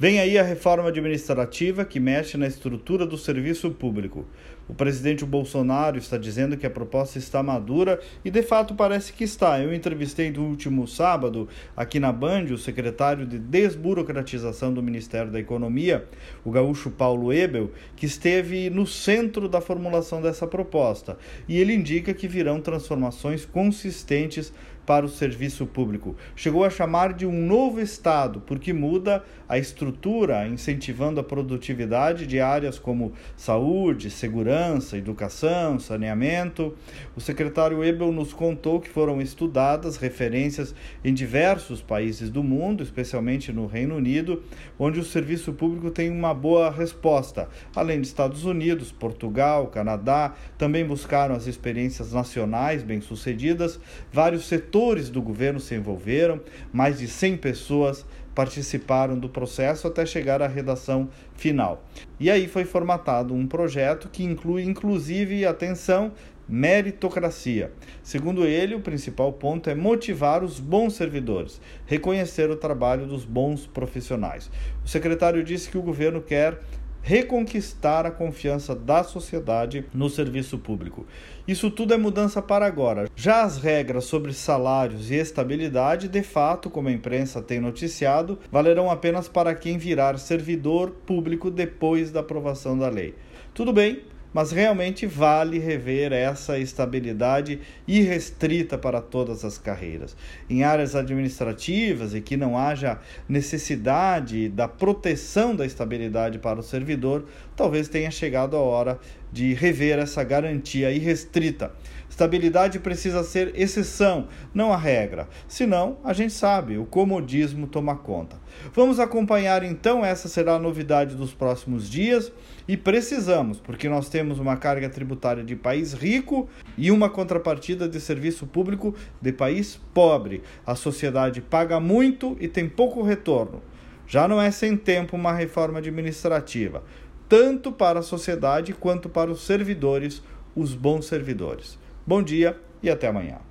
Vem aí a reforma administrativa que mexe na estrutura do serviço público. O presidente Bolsonaro está dizendo que a proposta está madura e de fato parece que está. Eu entrevistei no último sábado, aqui na Band, o secretário de Desburocratização do Ministério da Economia, o gaúcho Paulo Ebel, que esteve no centro da formulação dessa proposta. E ele indica que virão transformações consistentes para o serviço público. Chegou a chamar de um novo Estado, porque muda a estrutura, incentivando a produtividade de áreas como saúde, segurança, educação, saneamento. O secretário Ebel nos contou que foram estudadas referências em diversos países do mundo, especialmente no Reino Unido, onde o serviço público tem uma boa resposta, além de Estados Unidos, Portugal, Canadá, também buscaram as experiências nacionais bem-sucedidas, vários setores setores do governo se envolveram, mais de 100 pessoas participaram do processo até chegar à redação final. E aí foi formatado um projeto que inclui, inclusive, atenção, meritocracia. Segundo ele, o principal ponto é motivar os bons servidores, reconhecer o trabalho dos bons profissionais. O secretário disse que o governo quer reconquistar a confiança da sociedade no serviço público. Isso tudo é mudança para agora. Já as regras sobre salários e estabilidade, de fato, como a imprensa tem noticiado, valerão apenas para quem virar servidor público depois da aprovação da lei. Tudo bem, mas realmente vale rever essa estabilidade irrestrita para todas as carreiras. Em áreas administrativas e que não haja necessidade da proteção da estabilidade para o servidor, talvez tenha chegado a hora de rever essa garantia irrestrita. Estabilidade precisa ser exceção, não a regra. Senão, a gente sabe, o comodismo toma conta. Vamos acompanhar então, essa será a novidade dos próximos dias e precisamos, porque nós temos uma carga tributária de país rico e uma contrapartida de serviço público de país pobre. A sociedade paga muito e tem pouco retorno. Já não é sem tempo uma reforma administrativa, tanto para a sociedade quanto para os servidores, os bons servidores. Bom dia e até amanhã.